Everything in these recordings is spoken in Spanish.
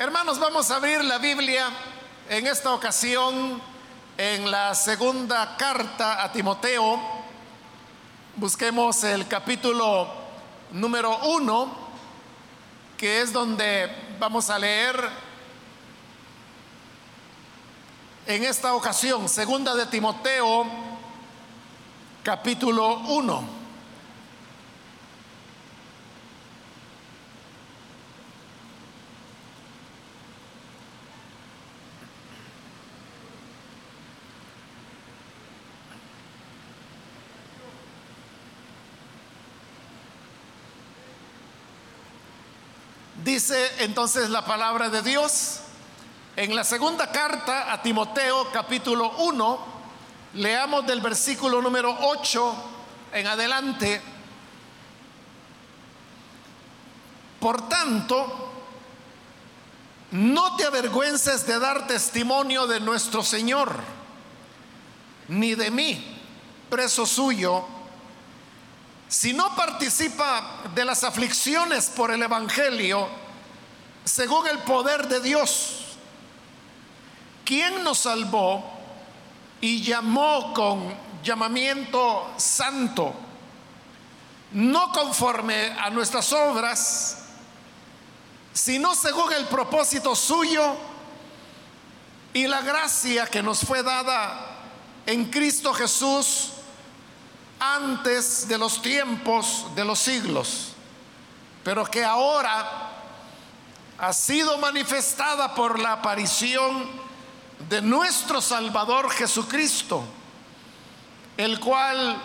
Hermanos, vamos a abrir la Biblia en esta ocasión en la segunda carta a Timoteo. Busquemos el capítulo número uno, que es donde vamos a leer en esta ocasión, segunda de Timoteo, capítulo 1. Dice entonces la palabra de Dios en la segunda carta a Timoteo capítulo 1, leamos del versículo número 8 en adelante. Por tanto, no te avergüences de dar testimonio de nuestro Señor, ni de mí, preso suyo, si no participa de las aflicciones por el Evangelio, según el poder de Dios, quien nos salvó y llamó con llamamiento santo, no conforme a nuestras obras, sino según el propósito suyo y la gracia que nos fue dada en Cristo Jesús antes de los tiempos de los siglos, pero que ahora ha sido manifestada por la aparición de nuestro Salvador Jesucristo, el cual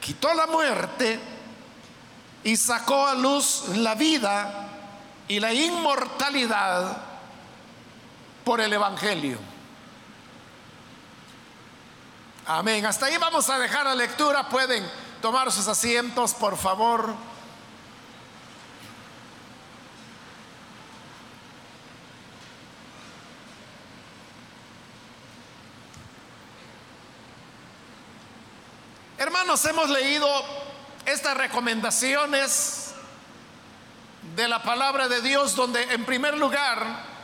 quitó la muerte y sacó a luz la vida y la inmortalidad por el Evangelio. Amén. Hasta ahí vamos a dejar la lectura. Pueden tomar sus asientos, por favor. Hermanos, hemos leído estas recomendaciones de la palabra de Dios donde en primer lugar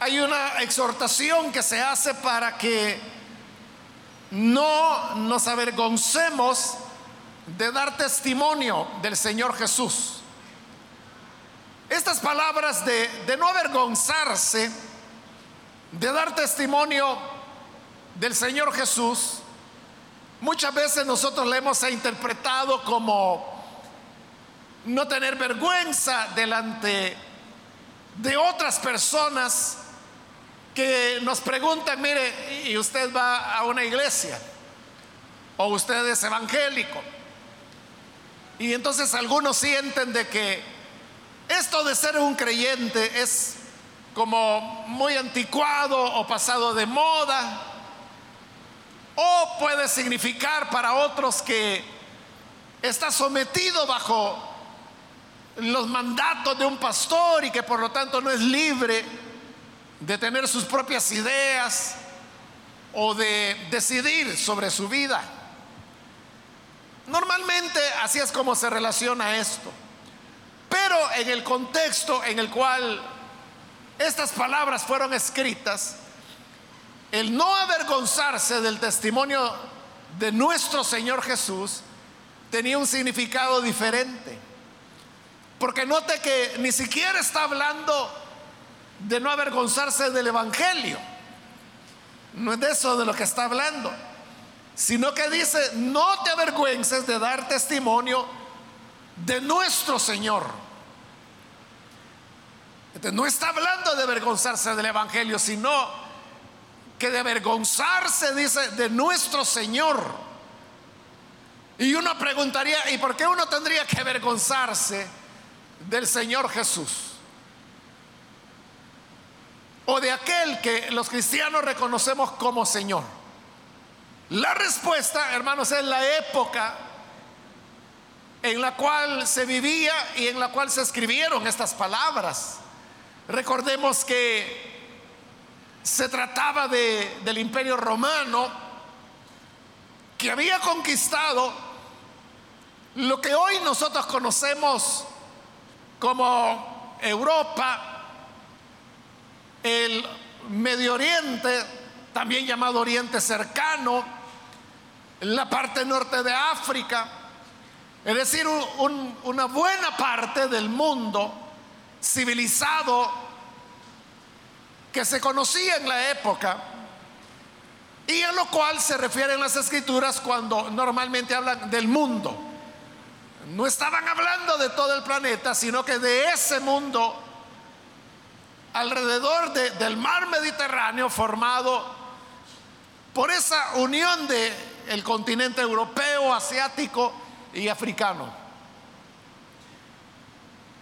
hay una exhortación que se hace para que no nos avergoncemos de dar testimonio del Señor Jesús. Estas palabras de, de no avergonzarse, de dar testimonio del Señor Jesús, muchas veces nosotros le hemos interpretado como no tener vergüenza delante de otras personas que nos preguntan, mire, ¿y usted va a una iglesia? ¿O usted es evangélico? Y entonces algunos sienten de que esto de ser un creyente es como muy anticuado o pasado de moda, o puede significar para otros que está sometido bajo los mandatos de un pastor y que por lo tanto no es libre de tener sus propias ideas o de decidir sobre su vida. Normalmente así es como se relaciona esto. Pero en el contexto en el cual estas palabras fueron escritas, el no avergonzarse del testimonio de nuestro Señor Jesús tenía un significado diferente. Porque note que ni siquiera está hablando de no avergonzarse del Evangelio. No es de eso de lo que está hablando, sino que dice, no te avergüences de dar testimonio de nuestro Señor. no está hablando de avergonzarse del Evangelio, sino que de avergonzarse, dice, de nuestro Señor. Y uno preguntaría, ¿y por qué uno tendría que avergonzarse del Señor Jesús? O de aquel que los cristianos reconocemos como Señor? La respuesta, hermanos, es la época en la cual se vivía y en la cual se escribieron estas palabras. Recordemos que se trataba de, del imperio romano que había conquistado lo que hoy nosotros conocemos como Europa, el Medio Oriente, también llamado Oriente Cercano, la parte norte de África, es decir, una buena parte del mundo civilizado que se conocía en la época y a lo cual se refieren las escrituras cuando normalmente hablan del mundo. No estaban hablando de todo el planeta, sino que de ese mundo alrededor del mar Mediterráneo formado por esa unión del el continente europeo, asiático y africano.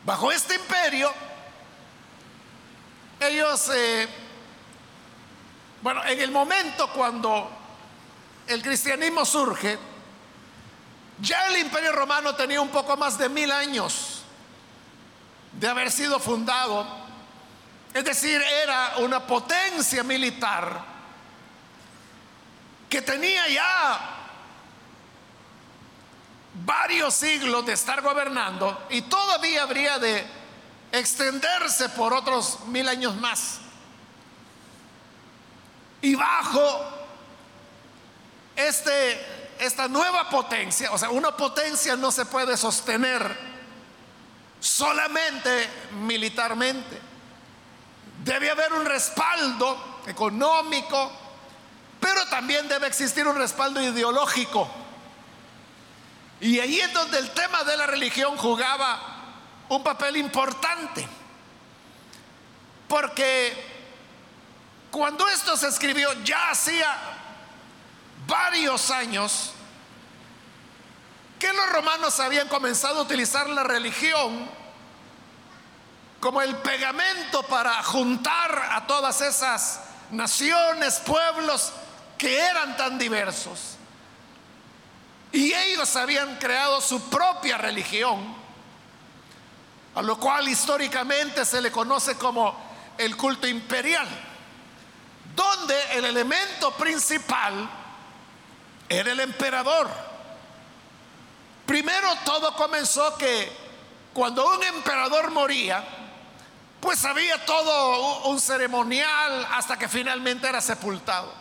Bajo este imperio, ellos eh, bueno, en el momento cuando el cristianismo surge, ya el imperio romano tenía un poco más de mil años de haber sido fundado. Es decir, era una potencia militar que tenía ya varios siglos de estar gobernando y todavía habría de extenderse por otros mil años más. Y bajo este, esta nueva potencia, o sea, una potencia no se puede sostener solamente militarmente. Debe haber un respaldo económico, pero también debe existir un respaldo ideológico. Y ahí es donde el tema de la religión jugaba un papel importante. Porque cuando esto se escribió ya hacía varios años que los romanos habían comenzado a utilizar la religión como el pegamento para juntar a todas esas naciones, pueblos que eran tan diversos. Y ellos habían creado su propia religión, a lo cual históricamente se le conoce como el culto imperial donde el elemento principal era el emperador. Primero todo comenzó que cuando un emperador moría, pues había todo un ceremonial hasta que finalmente era sepultado.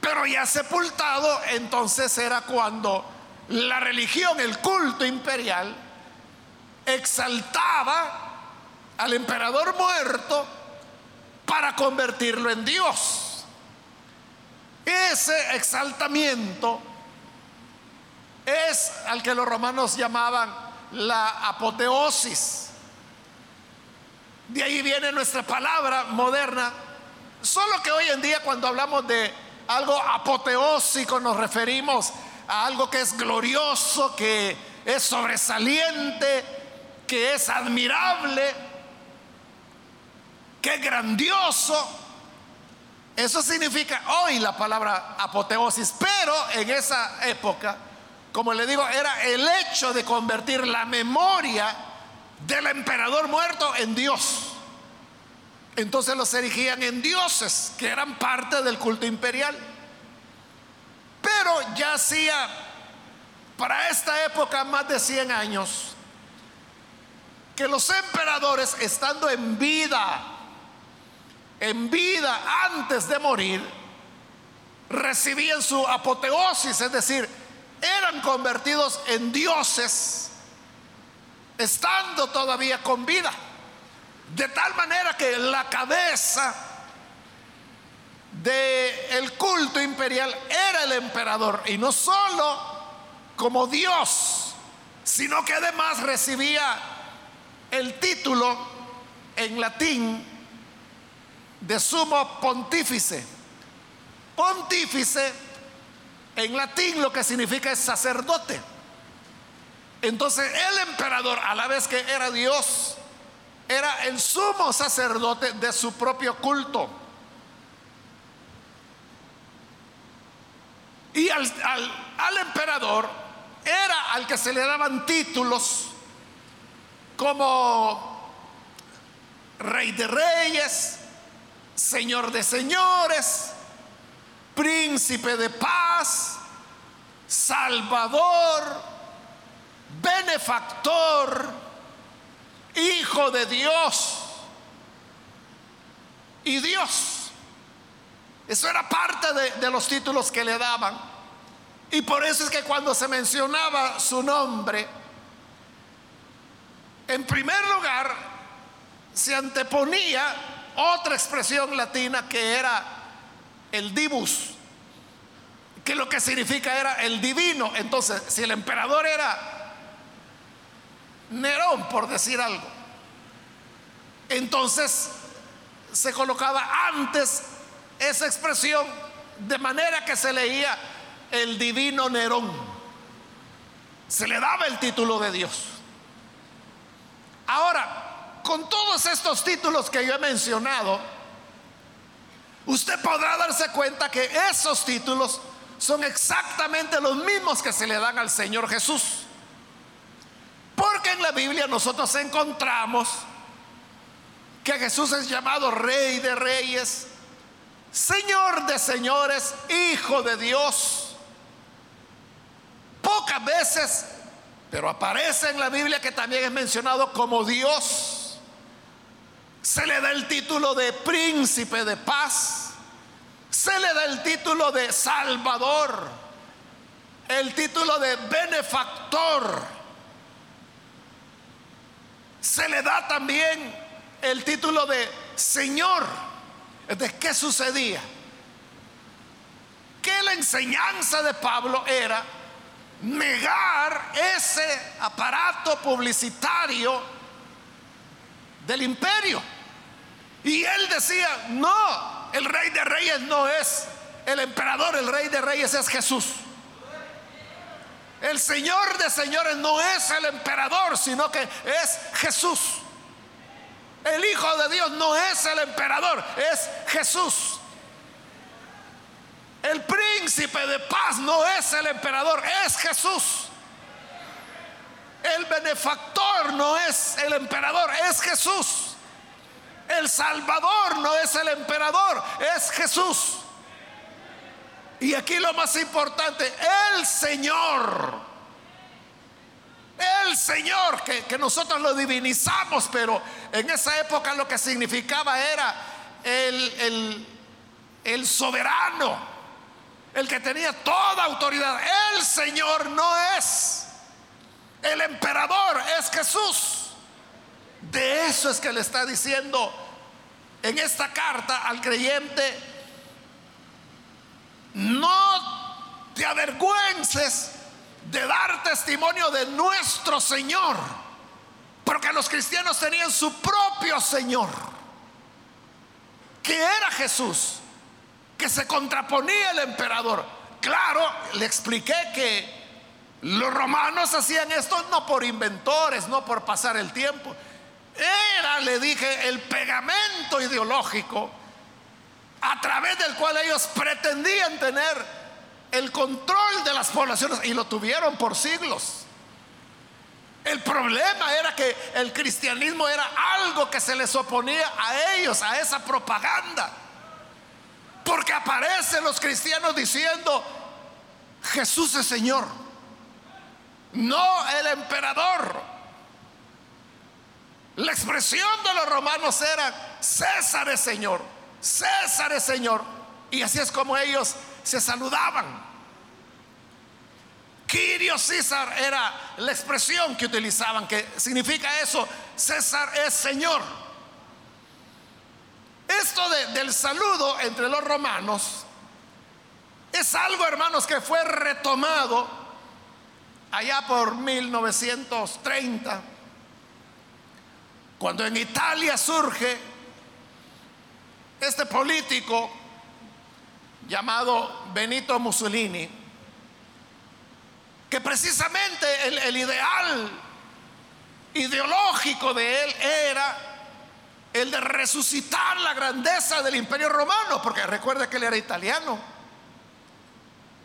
Pero ya sepultado, entonces era cuando la religión, el culto imperial, exaltaba al emperador muerto para convertirlo en Dios. Ese exaltamiento es al que los romanos llamaban la apoteosis. De ahí viene nuestra palabra moderna. Solo que hoy en día cuando hablamos de algo apoteósico nos referimos a algo que es glorioso, que es sobresaliente, que es admirable qué grandioso. Eso significa hoy la palabra apoteosis, pero en esa época, como le digo, era el hecho de convertir la memoria del emperador muerto en Dios. Entonces los erigían en dioses, que eran parte del culto imperial. Pero ya hacía, para esta época, más de 100 años, que los emperadores, estando en vida, en vida antes de morir, recibían su apoteosis, es decir, eran convertidos en dioses estando todavía con vida. De tal manera que la cabeza del culto imperial era el emperador y no solo como Dios, sino que además recibía el título en latín de sumo pontífice. Pontífice en latín lo que significa es sacerdote. Entonces el emperador, a la vez que era Dios, era el sumo sacerdote de su propio culto. Y al, al, emperador era al que se le daban títulos como rey de reyes, Señor de señores, príncipe de paz, salvador, benefactor, Hijo de Dios y Dios. Eso era parte de, los títulos que le daban. Y por eso es que cuando se mencionaba su nombre, en primer lugar se anteponía otra expresión latina que era el divus, que lo que significa era el divino. Entonces, si el emperador era Nerón, por decir algo, entonces se colocaba antes esa expresión de manera que se leía el divino Nerón. Se le daba el título de Dios. Ahora, con todos estos títulos que yo he mencionado, usted podrá darse cuenta que esos títulos son exactamente los mismos que se le dan al Señor Jesús. Porque en la Biblia nosotros encontramos que Jesús es llamado Rey de Reyes, Señor de Señores, Hijo de Dios. Pocas veces, pero aparece en la Biblia que también es mencionado como Dios. Se le da el título de príncipe de paz. Se le da el título de Salvador. El título de benefactor. Se le da también el título de Señor. ¿De qué sucedía? Que la enseñanza de Pablo era negar ese aparato publicitario del imperio. Y él decía, no, el rey de reyes no es el emperador, el rey de reyes es Jesús. El Señor de señores no es el emperador, sino que es Jesús. El Hijo de Dios no es el emperador, es Jesús. El príncipe de paz no es el emperador, es Jesús. El benefactor no es el emperador, es Jesús. El salvador no es el emperador, es Jesús. Y aquí lo más importante, el Señor el Señor, que, nosotros lo divinizamos, pero en esa época lo que significaba era el, el soberano, el que tenía toda autoridad. El Señor no es. El emperador es Jesús. De eso es que le está diciendo en esta carta al creyente, no te avergüences de dar testimonio de nuestro Señor. Porque los cristianos tenían su propio Señor, que era Jesús, que se contraponía al emperador. Claro, le expliqué que los romanos hacían esto no por inventores, no por pasar el tiempo. Era, le dije, el pegamento ideológico a través del cual ellos pretendían tener el control de las poblaciones y lo tuvieron por siglos. El problema era que el cristianismo era algo que se les oponía a ellos, a esa propaganda. Porque aparecen los cristianos diciendo, Jesús es Señor, no el emperador. La expresión de los romanos era, César es Señor, César es Señor. Y así es como ellos se saludaban. Quirio César era la expresión que utilizaban, que significa eso, César es Señor. Esto del saludo entre los romanos es algo, hermanos, que fue retomado allá por 1930, cuando en Italia surge este político llamado Benito Mussolini, que precisamente el, ideal ideológico de él era el de resucitar la grandeza del imperio romano, porque recuerde que él era italiano.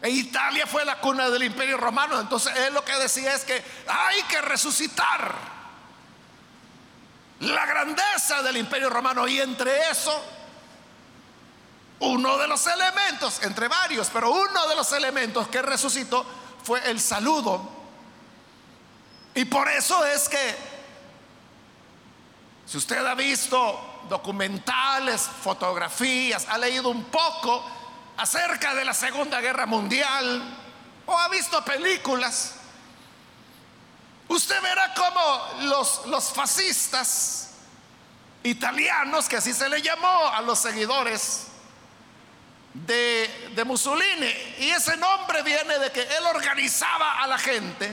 E Italia fue la cuna del imperio romano, entonces él lo que decía es que hay que resucitar la grandeza del imperio romano y entre eso uno de los elementos, entre varios, pero uno de los elementos que resucitó fue el saludo. Y por eso es que Si usted ha visto documentales, fotografías, ha leído un poco acerca de la Segunda Guerra Mundial o ha visto películas, usted verá cómo los, los fascistas italianos, que así se le llamó a los seguidores de, de Mussolini, y ese nombre viene de que él organizaba a la gente,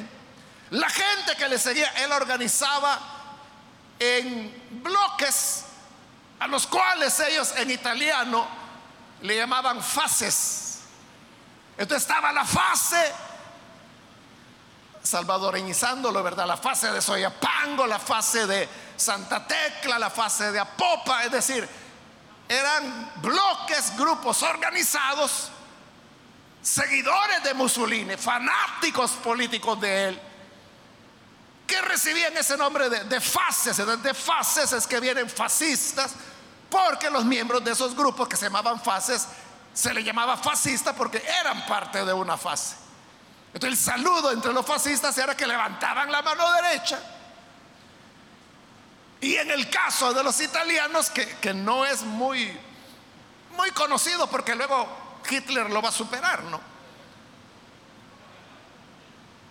la gente que le seguía, él organizaba en bloques a los cuales ellos en italiano le llamaban fases. Entonces estaba la fase, salvadoreñizándolo, ¿verdad? La fase de Soyapango, la fase de Santa Tecla, la fase de Apopa, es decir, eran bloques, grupos organizados, seguidores de Mussolini, fanáticos políticos de él que recibían ese nombre de, fases. De fases es que vienen fascistas, porque los miembros de esos grupos que se llamaban fases se le llamaba fascista porque eran parte de una fase. Entonces el saludo entre los fascistas era que levantaban la mano derecha. Y en el caso de los italianos, que, que no es muy, muy conocido porque luego Hitler lo va a superar, ¿no?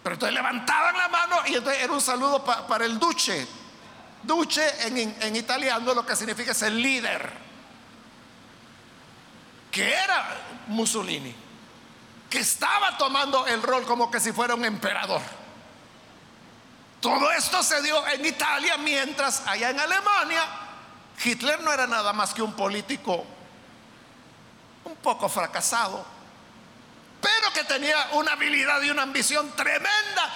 Pero entonces levantaban la mano y entonces era un saludo para el duce. Duce en, en italiano lo que significa es el líder, que era Mussolini, que estaba tomando el rol como que si fuera un emperador. Todo esto se dio en Italia mientras allá en Alemania Hitler no era nada más que un político un poco fracasado pero que tenía una habilidad y una ambición tremenda.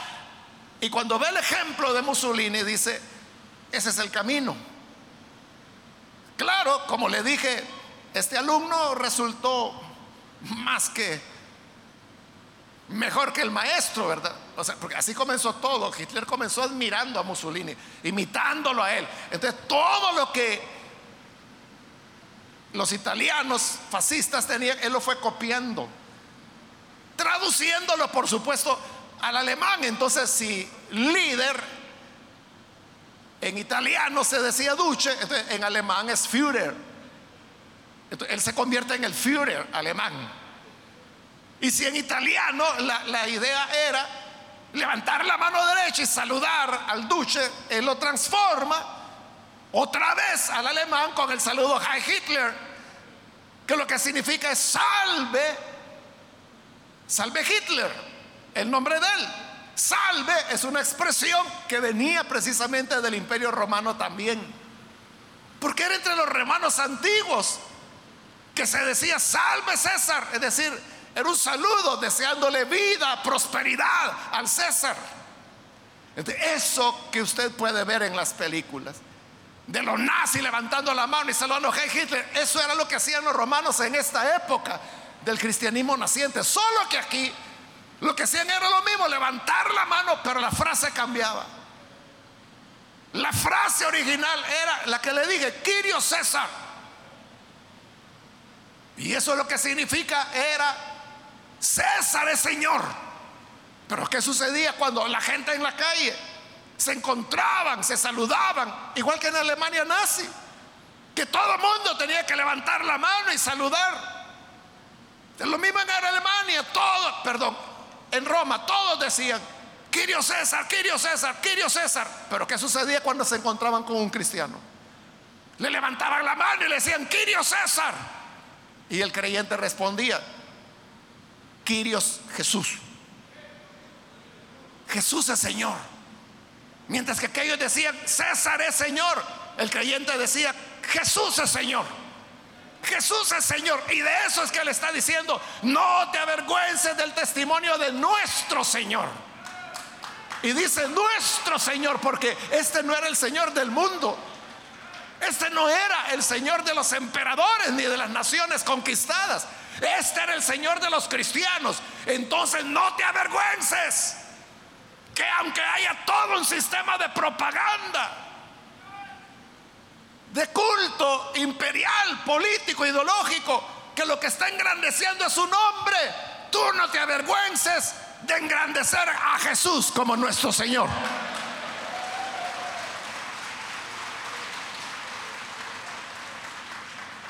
Y cuando ve el ejemplo de Mussolini, dice, ese es el camino. Claro, como le dije, este alumno resultó más que mejor que el maestro, ¿verdad? O sea, porque así comenzó todo. Hitler comenzó admirando a Mussolini, imitándolo a él. Entonces, todo lo que los italianos fascistas tenían, él lo fue copiando traduciéndolo por supuesto al alemán. Entonces, si líder en italiano se decía duce, en alemán es Führer. Él se convierte en el Führer alemán. Y si en italiano la, la idea era levantar la mano derecha y saludar al duce, él lo transforma otra vez al alemán con el saludo Heil Hitler, que lo que significa es salve Salve Hitler, el nombre de él. Salve es una expresión que venía precisamente del imperio romano también. Porque era entre los romanos antiguos que se decía salve César. Es decir, era un saludo deseándole vida, prosperidad al César. Eso que usted puede ver en las películas de los nazis levantando la mano y saludando a Hitler, eso era lo que hacían los romanos en esta época del cristianismo naciente. Solo que aquí lo que hacían era lo mismo, levantar la mano, pero la frase cambiaba. La frase original era la que le dije, Quirio César. Y eso lo que significa era, César es Señor. Pero ¿qué sucedía cuando la gente en la calle se encontraban, se saludaban, igual que en Alemania nazi? Que todo el mundo tenía que levantar la mano y saludar. Lo mismo en Alemania, todos, perdón, en Roma, todos decían, Quirio César, Quirio César, Quirio César. Pero ¿qué sucedía cuando se encontraban con un cristiano? Le levantaban la mano y le decían, Quirio César. Y el creyente respondía, Quirios Jesús. Jesús es Señor. Mientras que aquellos decían, César es Señor, el creyente decía, Jesús es Señor. Jesús es Señor. Y de eso es que le está diciendo, no te avergüences del testimonio de nuestro Señor. Y dice nuestro Señor, porque este no era el Señor del mundo. Este no era el Señor de los emperadores ni de las naciones conquistadas. Este era el Señor de los cristianos. Entonces no te avergüences. Que aunque haya todo un sistema de propaganda, de culto imperial, político, ideológico, que lo que está engrandeciendo es su nombre. Tú no te avergüences de engrandecer a Jesús como nuestro Señor.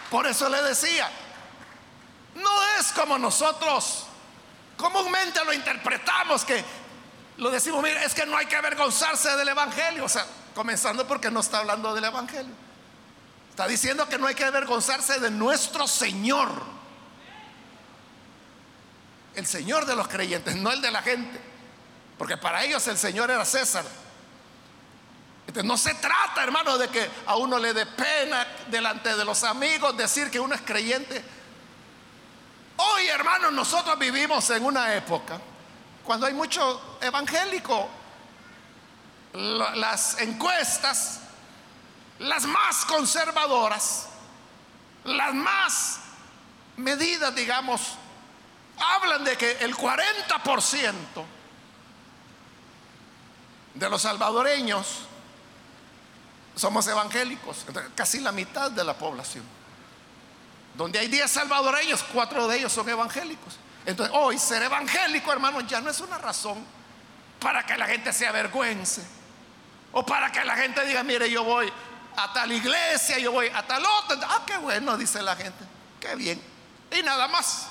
Por eso le decía, no es como nosotros comúnmente lo interpretamos, que lo decimos, mire, es que no hay que avergonzarse del Evangelio. O sea, comenzando porque no está hablando del Evangelio. Está diciendo que no hay que avergonzarse de nuestro Señor. El Señor de los creyentes, no el de la gente. Porque para ellos el Señor era César. Entonces, no se trata, hermano, de que a uno le dé pena delante de los amigos decir que uno es creyente. Hoy, hermanos, nosotros vivimos en una época cuando hay mucho evangélico. Las encuestas, las más conservadoras, las más medidas, digamos, hablan de que el 40% de los salvadoreños somos evangélicos, casi la mitad de la población. Donde hay 10 salvadoreños, 4 de ellos son evangélicos. Entonces, hoy ser evangélico, hermano, ya no es una razón para que la gente se avergüence. O para que la gente diga, mire, yo voy a tal iglesia, yo voy a tal otra. Ah, qué bueno, dice la gente. Qué bien. Y nada más.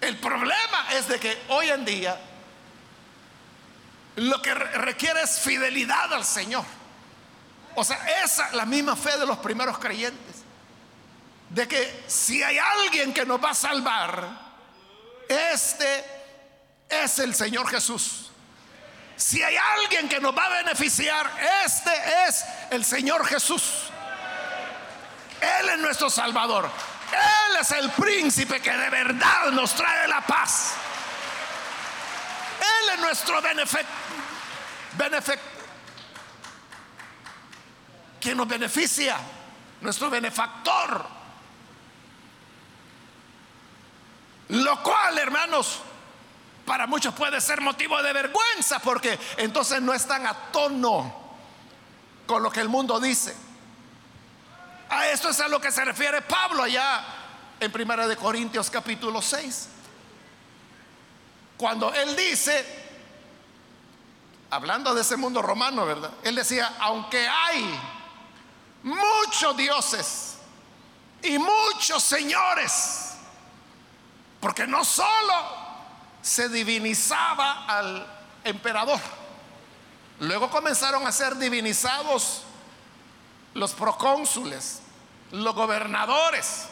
El problema es de que hoy en día lo que requiere es fidelidad al Señor. O sea, esa la misma fe de los primeros creyentes. De que si hay alguien que nos va a salvar, este es el Señor Jesús. Si hay alguien que nos va a beneficiar, este es el Señor Jesús. Él es nuestro Salvador. Él es el príncipe que de verdad nos trae la paz. Él es nuestro benefactor quien nos beneficia, nuestro benefactor. Lo cual, hermanos, para muchos puede ser motivo de vergüenza porque entonces no están a tono con lo que el mundo dice. A esto es a lo que se refiere Pablo allá en Primera de Corintios capítulo 6. Cuando él dice, hablando de ese mundo romano, ¿verdad? Él decía, aunque hay muchos dioses y muchos señores, porque no solo se divinizaba al emperador, luego comenzaron a ser divinizados los procónsules, los gobernadores,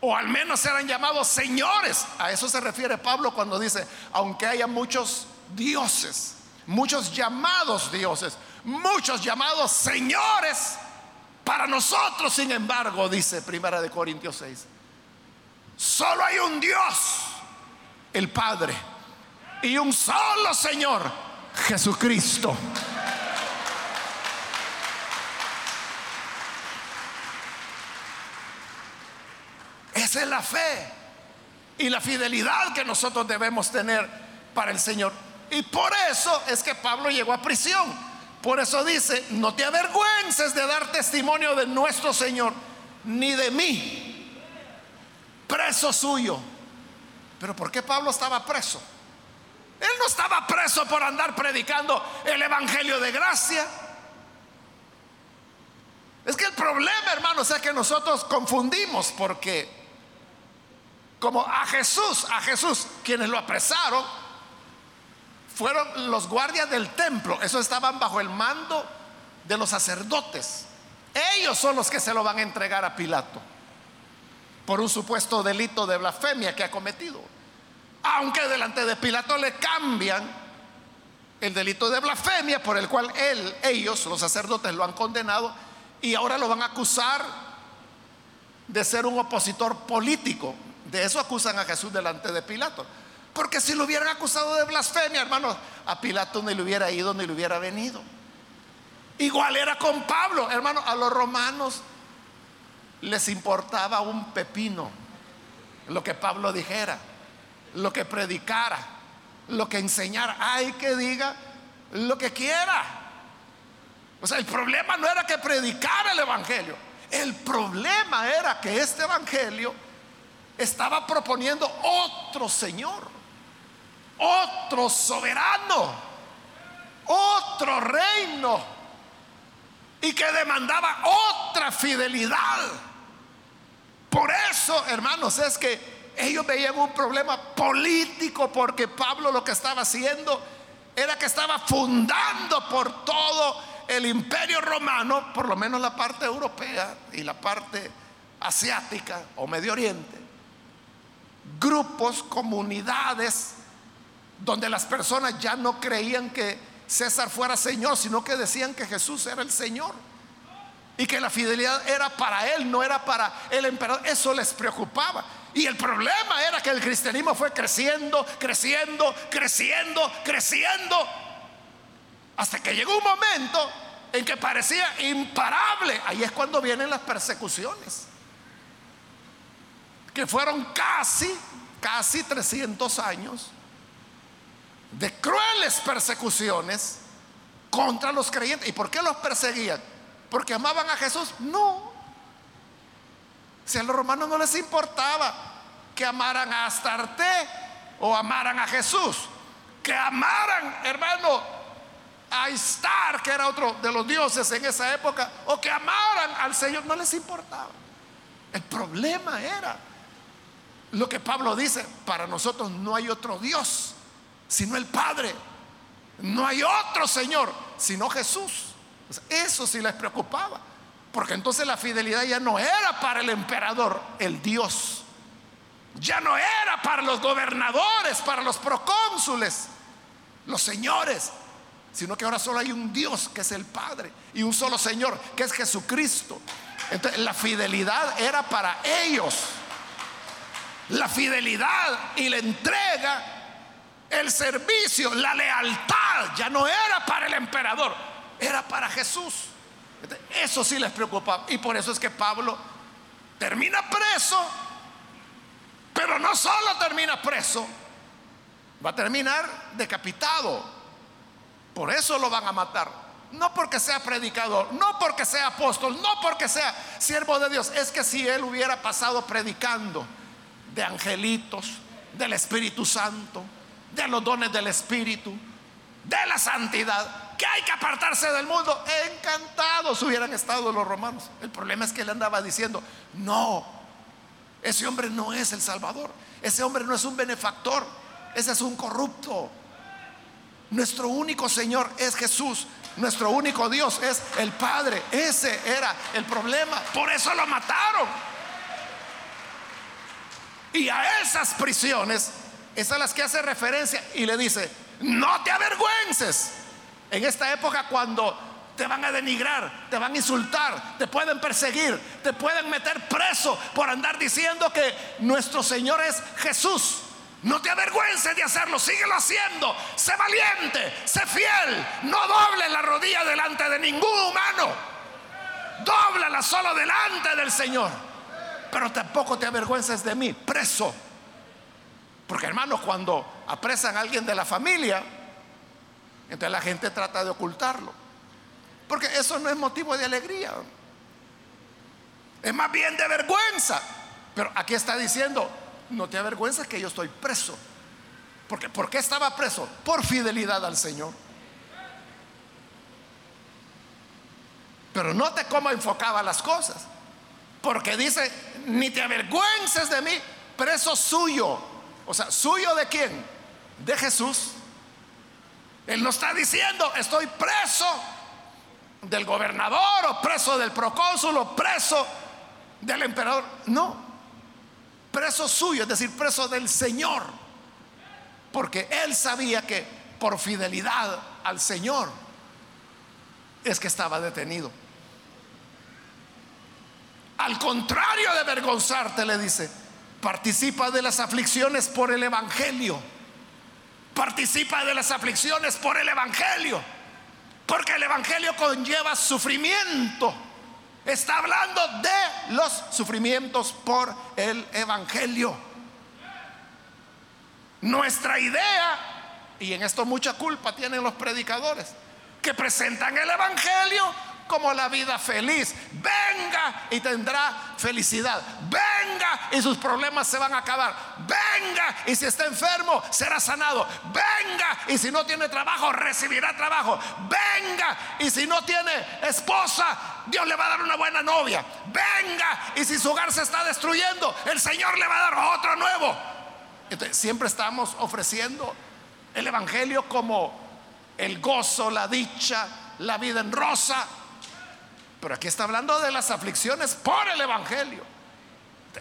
o al menos eran llamados señores. A eso se refiere Pablo cuando dice, aunque haya muchos dioses, muchos llamados dioses, muchos llamados señores. Para nosotros, sin embargo, dice Primera de Corintios 6, solo hay un Dios, el Padre, y un solo Señor, Jesucristo. Esa es la fe y la fidelidad que nosotros debemos tener para el Señor. Y por eso es que Pablo llegó a prisión. Por eso dice, no te avergüences de dar testimonio de nuestro Señor, ni de mí, preso suyo. Pero ¿por qué Pablo estaba preso? Él no estaba preso por andar predicando el Evangelio de gracia. Es que el problema, hermanos, es que nosotros confundimos porque como a Jesús, a Jesús, quienes lo apresaron, fueron los guardias del templo. Esos estaban bajo el mando de los sacerdotes. Ellos son los que se lo van a entregar a Pilato por un supuesto delito de blasfemia que ha cometido. Aunque delante de Pilato le cambian el delito de blasfemia por el cual él, ellos, los sacerdotes, lo han condenado y ahora lo van a acusar de ser un opositor político. De eso acusan a Jesús delante de Pilato. Porque si lo hubieran acusado de blasfemia, hermano, a Pilato ni le hubiera ido ni le hubiera venido. Igual era con Pablo, hermano, a los romanos les importaba un pepino lo que Pablo dijera, lo que predicara, lo que enseñara. Hay que diga lo que quiera. O sea, el problema no era que predicara el evangelio. El problema era que este evangelio estaba proponiendo otro Señor otro soberano, otro reino. y que demandaba otra fidelidad. Por eso, hermanos, es que ellos veían un problema político porque Pablo lo que estaba haciendo era que estaba fundando por todo el imperio romano, por lo menos la parte europea y la parte asiática o Medio Oriente, grupos, comunidades, donde las personas ya no creían que César fuera Señor, sino que decían que Jesús era el Señor. Y que la fidelidad era para él, no era para el emperador. Eso les preocupaba. Y el problema era que el cristianismo fue creciendo, creciendo, creciendo, creciendo. Hasta que llegó un momento en que parecía imparable. Ahí es cuando vienen las persecuciones. Que fueron casi, casi 300 años de crueles persecuciones contra los creyentes. ¿Y por qué los perseguían? ¿Porque amaban a Jesús? No. Si a los romanos no les importaba que amaran a Astarte o amaran a Jesús, que amaran, hermano, a Istar, que era otro de los dioses en esa época, o que amaran al Señor, no les importaba. El problema era lo que Pablo dice, para nosotros no hay otro Dios sino el Padre. No hay otro Señor, sino Jesús. Eso sí les preocupaba. Porque entonces la fidelidad ya no era para el emperador, el Dios. Ya no era para los gobernadores, para los procónsules, los señores, sino que ahora solo hay un Dios que es el Padre y un solo Señor que es Jesucristo. Entonces la fidelidad era para ellos. La fidelidad y la entrega el servicio, la lealtad ya no era para el emperador, era para Jesús. Eso sí les preocupaba. Y por eso es que Pablo termina preso, pero no solo termina preso, va a terminar decapitado. Por eso lo van a matar. No porque sea predicador, no porque sea apóstol, no porque sea siervo de Dios. Es que si él hubiera pasado predicando de angelitos, del Espíritu Santo, de los dones del Espíritu, de la santidad, que hay que apartarse del mundo. Encantados hubieran estado los romanos. El problema es que él andaba diciendo, no, ese hombre no es el Salvador, ese hombre no es un benefactor, ese es un corrupto. Nuestro único Señor es Jesús. Nuestro único Dios es el Padre. Ese era el problema. Por eso lo mataron. Y a esas prisiones esas las que hace referencia y le dice, no te avergüences. En esta época cuando te van a denigrar, te van a insultar, te pueden perseguir, te pueden meter preso por andar diciendo que nuestro Señor es Jesús. No te avergüences de hacerlo, síguelo haciendo. Sé valiente, sé fiel. No doble la rodilla delante de ningún humano. Dóblala solo delante del Señor. Pero tampoco te avergüences de mí, preso porque hermanos, cuando apresan a alguien de la familia, entonces la gente trata de ocultarlo. Porque eso no es motivo de alegría. Es más bien de vergüenza. Pero aquí está diciendo, no te avergüences que yo estoy preso. Porque, ¿Por qué estaba preso? Por fidelidad al Señor. Pero note cómo enfocaba las cosas. Porque dice, ni te avergüences de mí, preso suyo. O sea, ¿suyo de quién? De Jesús. Él no está diciendo, estoy preso del gobernador o preso del procónsul o preso del emperador. No, preso suyo, es decir, preso del Señor. Porque él sabía que por fidelidad al Señor es que estaba detenido. Al contrario de avergonzarte, le dice, Participa de las aflicciones por el Evangelio. Participa de las aflicciones por el Evangelio. Porque el Evangelio conlleva sufrimiento. Está hablando de los sufrimientos por el Evangelio. Nuestra idea, y en esto mucha culpa tienen los predicadores, que presentan el Evangelio como la vida feliz. Venga y tendrá felicidad. Venga y sus problemas se van a acabar. Venga y si está enfermo será sanado. Venga y si no tiene trabajo recibirá trabajo. Venga y si no tiene esposa, Dios le va a dar una buena novia. Venga y si su hogar se está destruyendo, el Señor le va a dar otro nuevo. Entonces, siempre estamos ofreciendo el Evangelio como el gozo, la dicha, la vida en rosa. Pero aquí está hablando de las aflicciones por el Evangelio.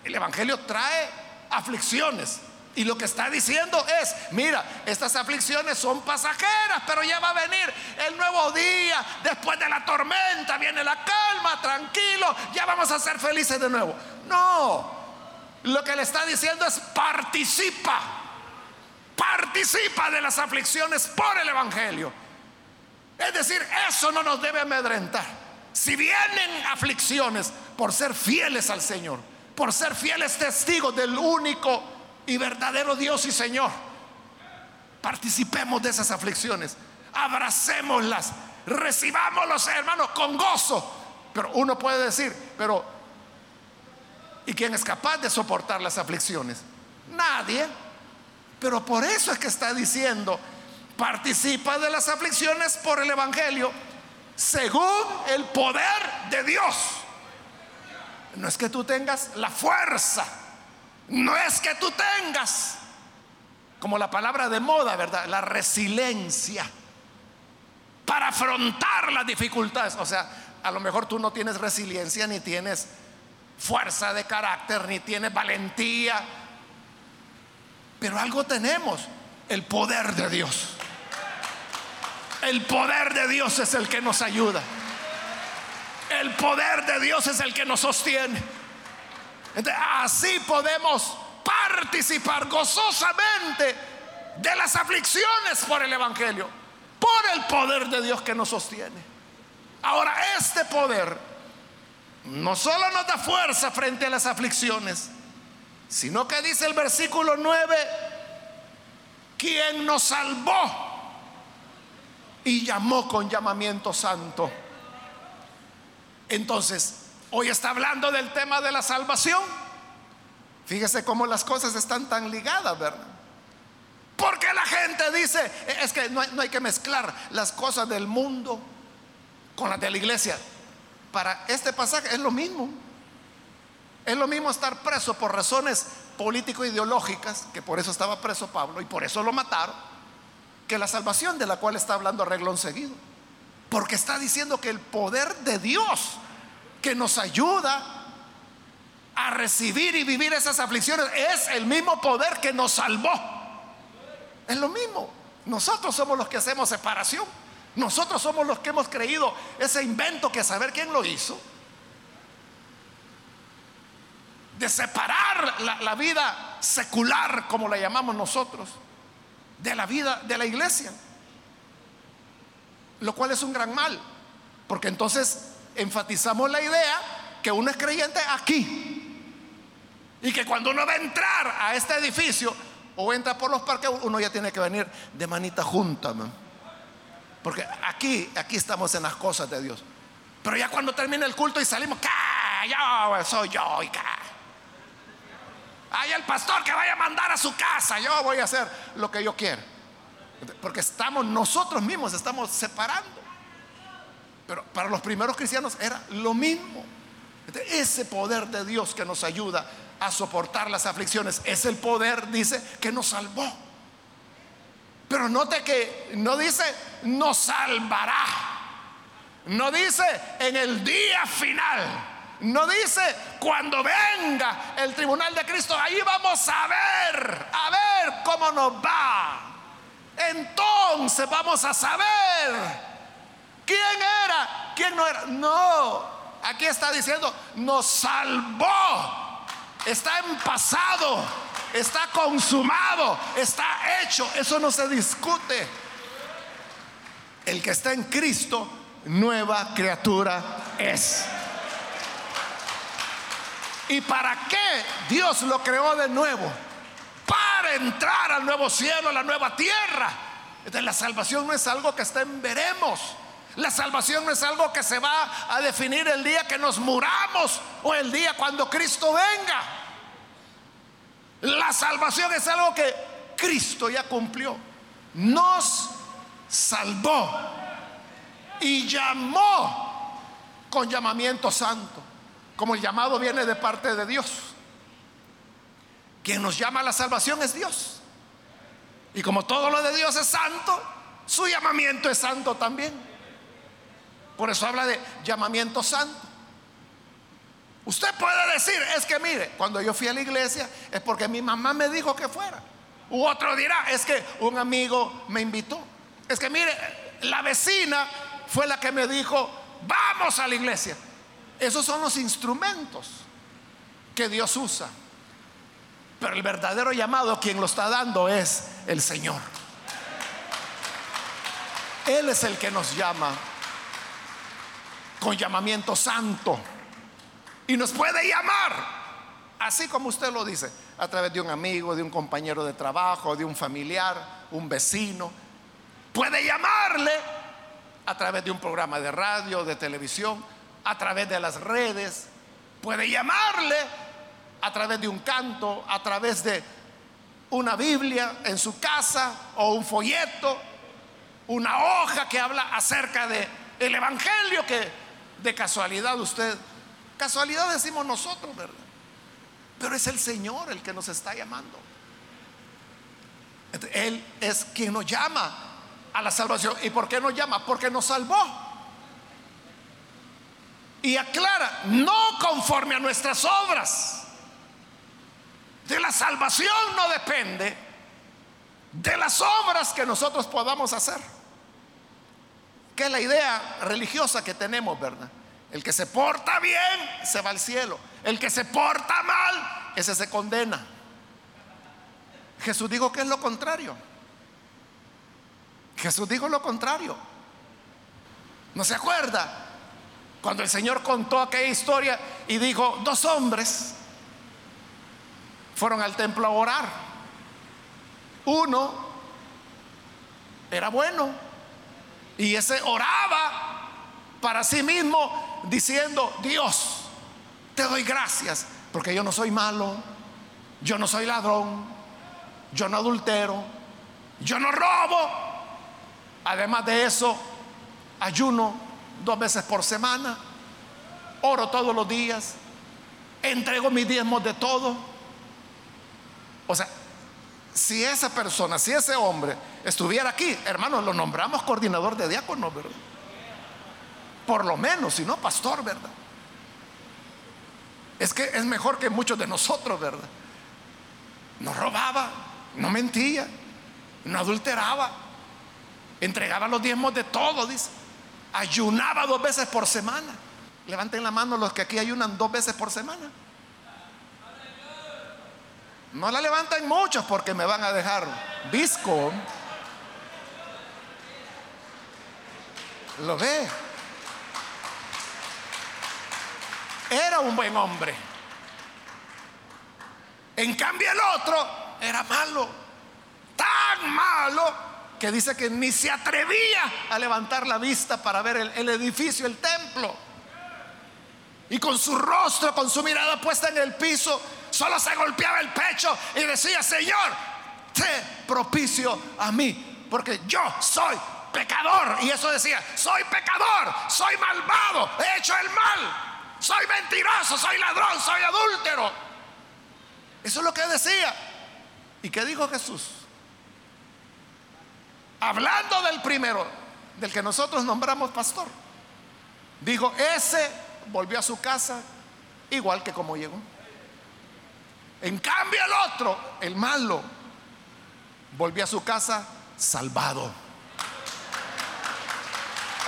El Evangelio trae aflicciones. Y lo que está diciendo es, mira, estas aflicciones son pasajeras, pero ya va a venir el nuevo día, después de la tormenta viene la calma, tranquilo, ya vamos a ser felices de nuevo. No, lo que le está diciendo es participa, participa de las aflicciones por el Evangelio. Es decir, eso no nos debe amedrentar. Si vienen aflicciones por ser fieles al Señor, por ser fieles testigos del único y verdadero Dios y Señor, participemos de esas aflicciones, abracémoslas, recibámoslos, hermanos, con gozo. Pero uno puede decir, pero ¿y quién es capaz de soportar las aflicciones? Nadie. Pero por eso es que está diciendo, participa de las aflicciones por el Evangelio según el poder de Dios. No es que tú tengas la fuerza, no es que tú tengas, como la palabra de moda, ¿verdad? La resiliencia para afrontar las dificultades. O sea, a lo mejor tú no tienes resiliencia, ni tienes fuerza de carácter, ni tienes valentía, pero algo tenemos, el poder de Dios. El poder de Dios es el que nos ayuda. El poder de Dios es el que nos sostiene. así podemos participar gozosamente de las aflicciones por el Evangelio, por el poder de Dios que nos sostiene. Ahora, este poder no solo nos da fuerza frente a las aflicciones, sino que dice el versículo 9, quien nos salvó y llamó con llamamiento santo. Entonces, hoy está hablando del tema de la salvación. Fíjese cómo las cosas están tan ligadas, ¿verdad? Porque la gente dice, es que no hay, que mezclar las cosas del mundo con las de la iglesia. Para este pasaje es lo mismo. Es lo mismo estar preso por razones político-ideológicas, que por eso estaba preso Pablo y por eso lo mataron que la salvación de la cual está hablando arreglón seguido. Porque está diciendo que el poder de Dios que nos ayuda a recibir y vivir esas aflicciones es el mismo poder que nos salvó. Es lo mismo. Nosotros somos los que hacemos separación. Nosotros somos los que hemos creído ese invento que saber quién lo hizo. De separar la, la vida secular, como la llamamos nosotros de la vida de la iglesia. Lo cual es un gran mal, porque entonces enfatizamos la idea que uno es creyente aquí. Y que cuando uno va a entrar a este edificio o entra por los parques, uno ya tiene que venir de manita junta. Porque aquí, aquí estamos en las cosas de Dios. Pero ya cuando termina el culto y salimos, Yo soy yo, y hay el pastor que vaya a mandar a su casa, yo voy a hacer lo que yo quiero. Porque estamos, nosotros mismos estamos separando. Pero para los primeros cristianos era lo mismo. Ese poder de Dios que nos ayuda a soportar las aflicciones es el poder, dice, que nos salvó. Pero note que no dice nos salvará. No dice en el día final. No dice cuando venga el tribunal de Cristo, ahí vamos a ver, a ver cómo nos va. Entonces vamos a saber quién era, quién no era. No, aquí está diciendo, nos salvó. Está en pasado, está consumado, está hecho. Eso no se discute. El que está en Cristo, nueva criatura es. ¿Y para qué Dios lo creó de nuevo? Para entrar al nuevo cielo, a la nueva tierra. La salvación no es algo que está en veremos. La salvación no es algo que se va a definir el día que nos muramos o el día cuando Cristo venga. La salvación es algo que Cristo ya cumplió. Nos salvó y llamó con llamamiento santo. Como el llamado viene de parte de Dios. Quien nos llama a la salvación es Dios. Y como todo lo de Dios es santo, su llamamiento es santo también. Por eso habla de llamamiento santo. Usted puede decir, es que mire, cuando yo fui a la iglesia es porque mi mamá me dijo que fuera. U otro dirá, es que un amigo me invitó. Es que mire, la vecina fue la que me dijo, vamos a la iglesia. Esos son los instrumentos que Dios usa. Pero el verdadero llamado, quien lo está dando es el Señor. Él es el que nos llama con llamamiento santo. Y nos puede llamar, así como usted lo dice, a través de un amigo, de un compañero de trabajo, de un familiar, un vecino. Puede llamarle a través de un programa de radio, de televisión, a través de las redes. Puede llamarle a través de un canto, a través de una Biblia en su casa o un folleto, una hoja que habla acerca de el evangelio que de casualidad usted Casualidad decimos nosotros, ¿verdad? Pero es el Señor el que nos está llamando. Él es quien nos llama a la salvación. ¿Y por qué nos llama? Porque nos salvó. Y aclara, no conforme a nuestras obras. De la salvación no depende de las obras que nosotros podamos hacer. Que es la idea religiosa que tenemos, ¿verdad? El que se porta bien se va al cielo. El que se porta mal, ese se condena. Jesús dijo que es lo contrario. Jesús dijo lo contrario. ¿No se acuerda? Cuando el Señor contó aquella historia y dijo, dos hombres fueron al templo a orar. Uno era bueno y ese oraba para sí mismo diciendo, Dios, te doy gracias, porque yo no soy malo, yo no soy ladrón, yo no adultero, yo no robo. Además de eso, ayuno dos veces por semana, oro todos los días, entrego mis diezmos de todo. O sea, si esa persona, si ese hombre estuviera aquí, hermanos, lo nombramos coordinador de diáconos, ¿verdad? por lo menos, si no pastor, ¿verdad? Es que es mejor que muchos de nosotros, ¿verdad? No robaba, no mentía, no adulteraba, entregaba los diezmos de todo, dice. Ayunaba dos veces por semana. Levanten la mano los que aquí ayunan dos veces por semana. No la levantan muchos porque me van a dejar visco. ¿Lo ve? era un buen hombre. En cambio el otro era malo, tan malo que dice que ni se atrevía a levantar la vista para ver el, edificio, el templo. Y con su rostro, con su mirada puesta en el piso, solo se golpeaba el pecho y decía, Señor, te propicio a mí, porque yo soy pecador. Y eso decía, soy pecador, soy malvado, he hecho el mal soy mentiroso, soy ladrón, soy adúltero. Eso es lo que decía. ¿Y qué dijo Jesús? Hablando del primero, del que nosotros nombramos pastor, dijo, ese volvió a su casa igual que como llegó. En cambio el otro, el malo, volvió a su casa salvado.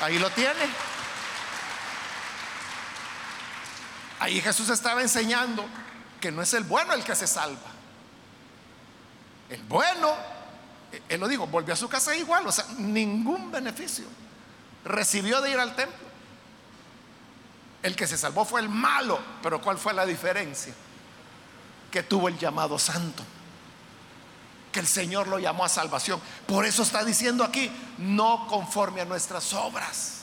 Ahí lo tiene. Ahí Jesús estaba enseñando que no es el bueno el que se salva. El bueno, él lo dijo, volvió a su casa igual, o sea, ningún beneficio recibió de ir al templo. El que se salvó fue el malo, pero ¿cuál fue la diferencia? Que tuvo el llamado santo, que el Señor lo llamó a salvación. Por eso está diciendo aquí, no conforme a nuestras obras.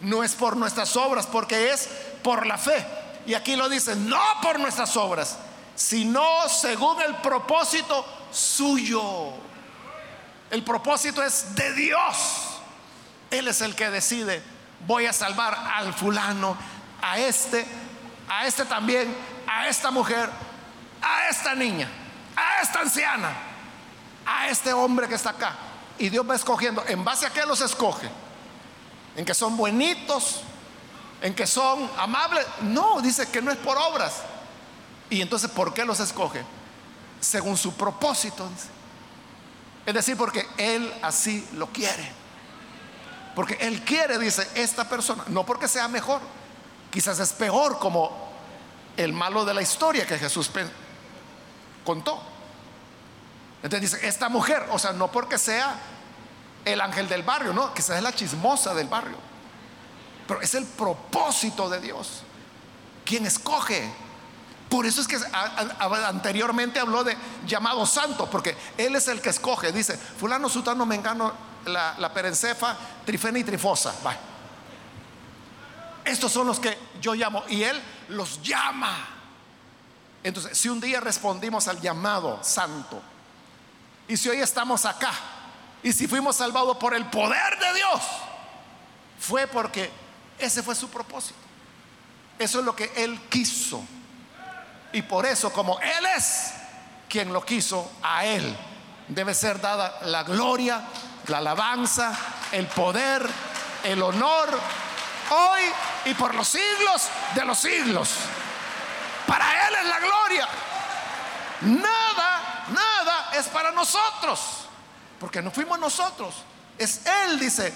No es por nuestras obras, porque es por la fe. Y aquí lo dice, no por nuestras obras. sino según el propósito suyo. El propósito es de Dios. Él es el que decide, voy a salvar al fulano, a este, a este también, a esta mujer, a esta niña, a esta anciana, a este hombre que está acá. Y Dios va escogiendo, ¿en base a qué los escoge? ¿En que son buenitos? ¿En que son amables? No, dice que no es por obras. Y entonces, ¿por qué los escoge? Según su propósito. Es decir, porque Él así lo quiere. Porque Él quiere, dice, esta persona, no porque sea mejor, quizás es peor como el malo de la historia que Jesús contó. Entonces dice, esta mujer, o sea, no porque sea el ángel del barrio, no, quizás es la chismosa del barrio, pero es el propósito de Dios. Quien escoge. Por eso es que anteriormente habló de llamado santo, porque Él es el que escoge. Dice, fulano, sutano, mengano, la, la perencefa, trifena y trifosa. Estos son los que yo llamo y Él los llama. Entonces, si un día respondimos al llamado santo y si hoy estamos acá y si fuimos salvados por el poder de Dios, fue porque ese fue su propósito. Eso es lo que Él quiso. Y por eso, como Él es quien lo quiso, a Él debe ser dada la gloria, la alabanza, el poder, el honor, hoy y por los siglos de los siglos. Para Él es la gloria. Nada, nada es para nosotros, porque no fuimos nosotros. Es Él, dice,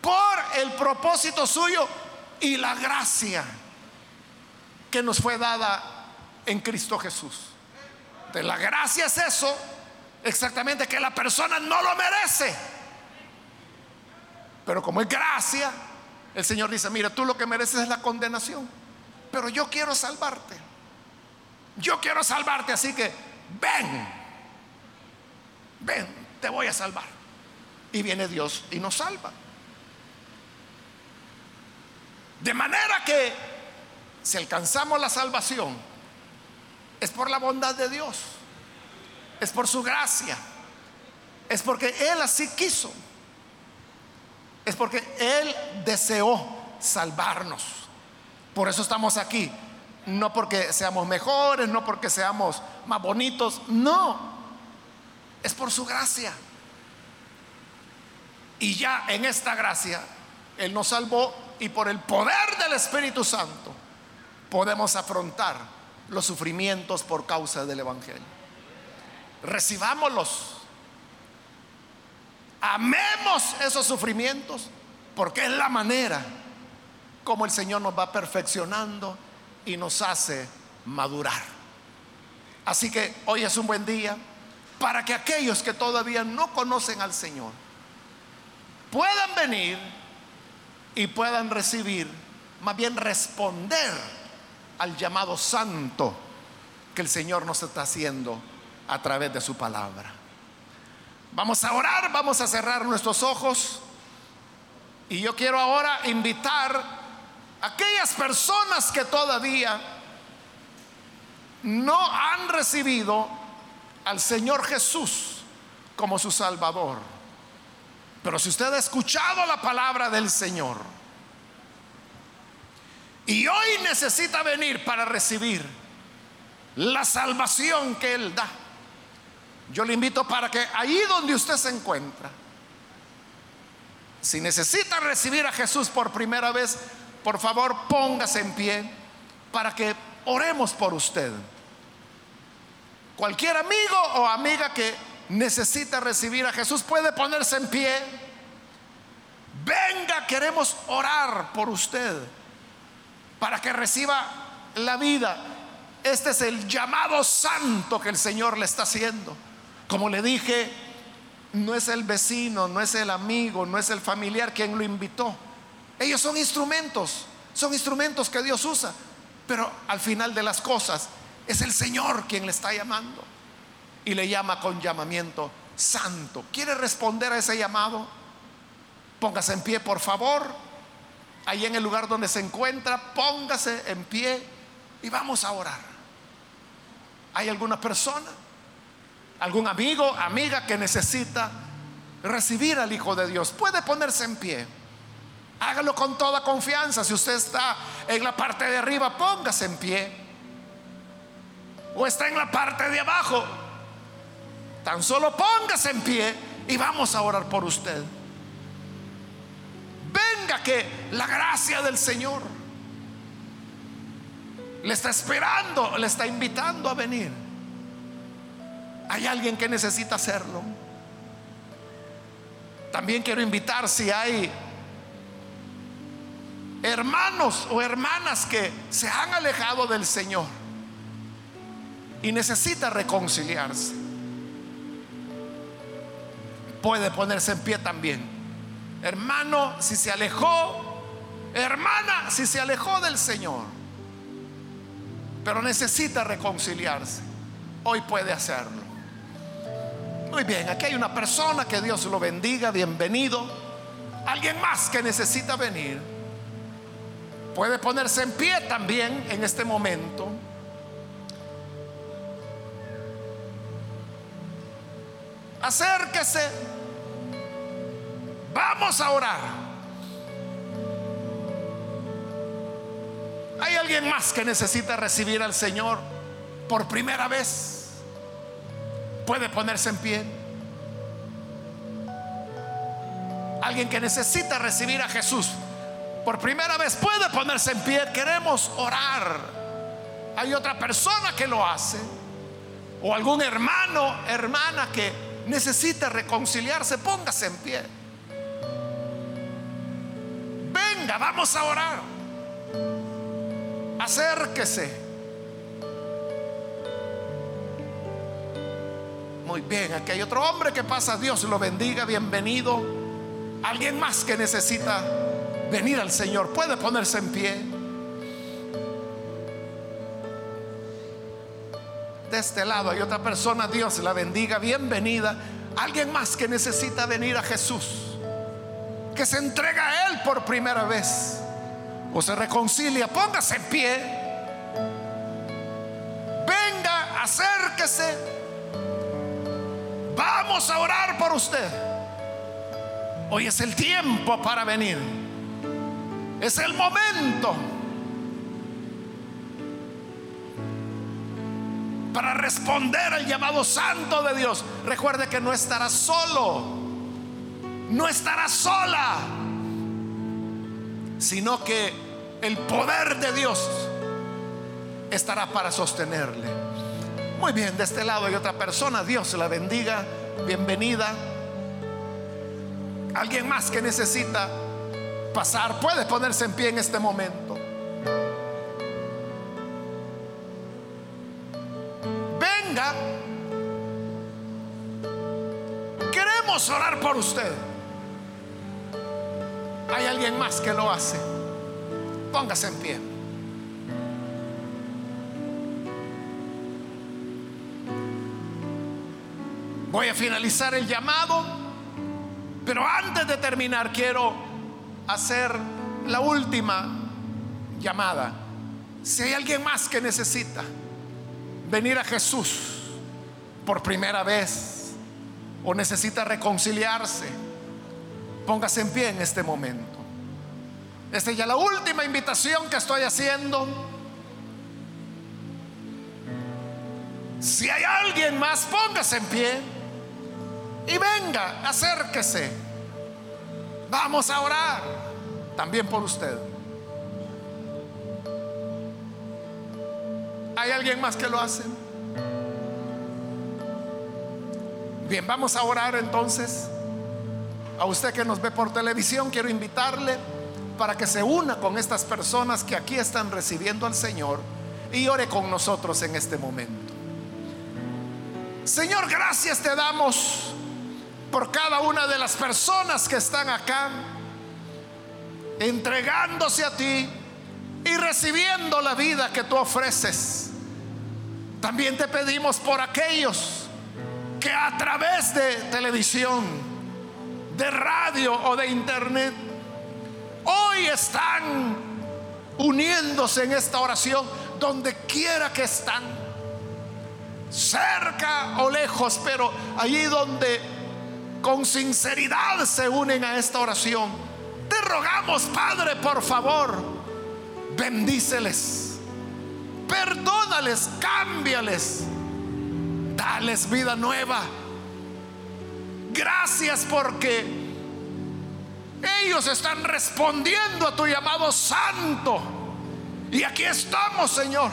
por el propósito suyo y la gracia que nos fue dada en Cristo Jesús. De la gracia es eso exactamente que la persona no lo merece. Pero como es gracia, el Señor dice, mira, tú lo que mereces es la condenación, pero yo quiero salvarte. Yo quiero salvarte, así que ven, ven, te voy a salvar. Y viene Dios y nos salva. De manera que si alcanzamos la salvación, es por la bondad de Dios. Es por su gracia, es porque Él así quiso, es porque Él deseó salvarnos. Por eso estamos aquí, no porque seamos mejores, no porque seamos más bonitos, no, es por su gracia. Y ya en esta gracia, Él nos salvó y por el poder del Espíritu Santo podemos afrontar los sufrimientos por causa del Evangelio recibámoslos. Amemos esos sufrimientos porque es la manera como el Señor nos va perfeccionando y nos hace madurar. Así que hoy es un buen día para que aquellos que todavía no conocen al Señor puedan venir y puedan recibir, más bien responder al llamado santo que el Señor nos está haciendo a través de su palabra. Vamos a orar, vamos a cerrar nuestros ojos. Y yo quiero ahora invitar a aquellas personas que todavía no han recibido al Señor Jesús como su Salvador. Pero si usted ha escuchado la palabra del Señor y hoy necesita venir para recibir la salvación que Él da, yo le invito para que ahí donde usted se encuentra, si necesita recibir a Jesús por primera vez, por favor póngase en pie para que oremos por usted. Cualquier amigo o amiga que necesita recibir a Jesús puede ponerse en pie. Venga, queremos orar por usted para que reciba la vida. Este es el llamado santo que el Señor le está haciendo. Como le dije, no es el vecino, no es el amigo, no es el familiar quien lo invitó. Ellos son instrumentos, son instrumentos que Dios usa. Pero al final de las cosas es el Señor quien le está llamando. Y le llama con llamamiento santo. ¿Quiere responder a ese llamado? Póngase en pie, por favor. Ahí en el lugar donde se encuentra, póngase en pie y vamos a orar. ¿Hay alguna persona? ¿Algún amigo, amiga que necesita recibir al Hijo de Dios? Puede ponerse en pie. Hágalo con toda confianza. Si usted está en la parte de arriba, póngase en pie. O está en la parte de abajo, tan solo póngase en pie y vamos a orar por usted. Que la gracia del Señor le está esperando, le está invitando a venir. Hay alguien que necesita hacerlo. También quiero invitar si hay hermanos o hermanas que se han alejado del Señor y necesita reconciliarse. Puede ponerse en pie también. Hermano, si se alejó, hermana, si se alejó del Señor pero necesita reconciliarse. Hoy puede hacerlo. Muy bien, aquí hay una persona que Dios lo bendiga, bienvenido. Alguien más que necesita venir. Puede ponerse en pie también en este momento. Acérquese. Vamos a orar. ¿Hay alguien más que necesita recibir al Señor por primera vez? Puede ponerse en pie. Alguien que necesita recibir a Jesús por primera vez puede ponerse en pie. Queremos orar. Hay otra persona que lo hace. O algún hermano, hermana que necesita reconciliarse. Póngase en pie. Vamos a orar acérquese. Muy bien, aquí hay otro hombre que pasa, Dios lo bendiga, bienvenido. Alguien más que necesita venir al Señor, puede ponerse en pie. De este lado hay otra persona, Dios la bendiga, bienvenida. Alguien más que necesita venir a Jesús, que se entrega a Él por primera vez o se reconcilia, póngase en pie. Venga, acérquese. Vamos a orar por usted. Hoy es el tiempo para venir. Es el momento para responder al llamado santo de Dios. Recuerde que no estará solo. No estará sola. Sino que el poder de Dios estará para sostenerle. Muy bien, de este lado hay otra persona, Dios la bendiga, bienvenida. Alguien más que necesita pasar, puede ponerse en pie en este momento. Venga, queremos orar por usted. Hay alguien más que lo hace. Póngase en pie. Voy a finalizar el llamado, pero antes de terminar quiero hacer la última llamada. Si hay alguien más que necesita venir a Jesús por primera vez o necesita reconciliarse, póngase en pie en este momento. Esta es ya la última invitación que estoy haciendo. Si hay alguien más, póngase en pie y venga, acérquese. Vamos a orar también por usted. ¿Hay alguien más que lo hace? Bien, vamos a orar entonces. A usted que nos ve por televisión, quiero invitarle para que se una con estas personas que aquí están recibiendo al Señor y ore con nosotros en este momento. Señor, gracias te damos por cada una de las personas que están acá, entregándose a ti y recibiendo la vida que tú ofreces. También te pedimos por aquellos que a través de televisión, de radio o de internet hoy están uniéndose en esta oración donde quiera que están. cerca o lejos, pero allí donde con sinceridad se unen a esta oración, te rogamos, Padre, por favor, bendíceles, perdónales, cámbiales, dales vida nueva. Gracias porque ellos están respondiendo a tu llamado santo. Y aquí estamos, Señor,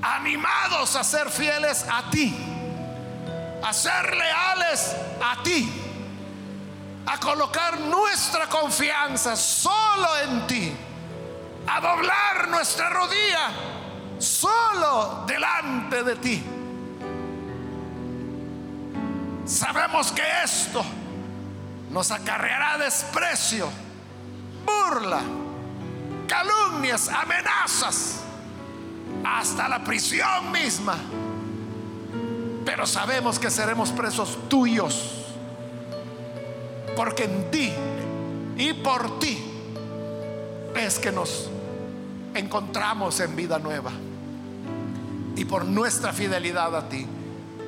animados a ser fieles a ti, a ser leales a ti, a colocar nuestra confianza solo en ti, a doblar nuestra rodilla solo delante de ti. Sabemos que esto nos acarreará desprecio, burla, calumnias, amenazas, hasta la prisión misma. Pero sabemos que seremos presos tuyos, porque en ti y por ti es que nos encontramos en vida nueva. Y por nuestra fidelidad a ti.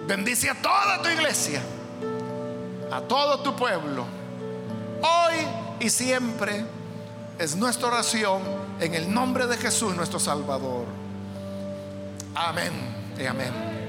Bendice a toda tu iglesia, a todo tu pueblo, hoy y siempre. Es nuestra oración en el nombre de Jesús nuestro Salvador. Amén y amén.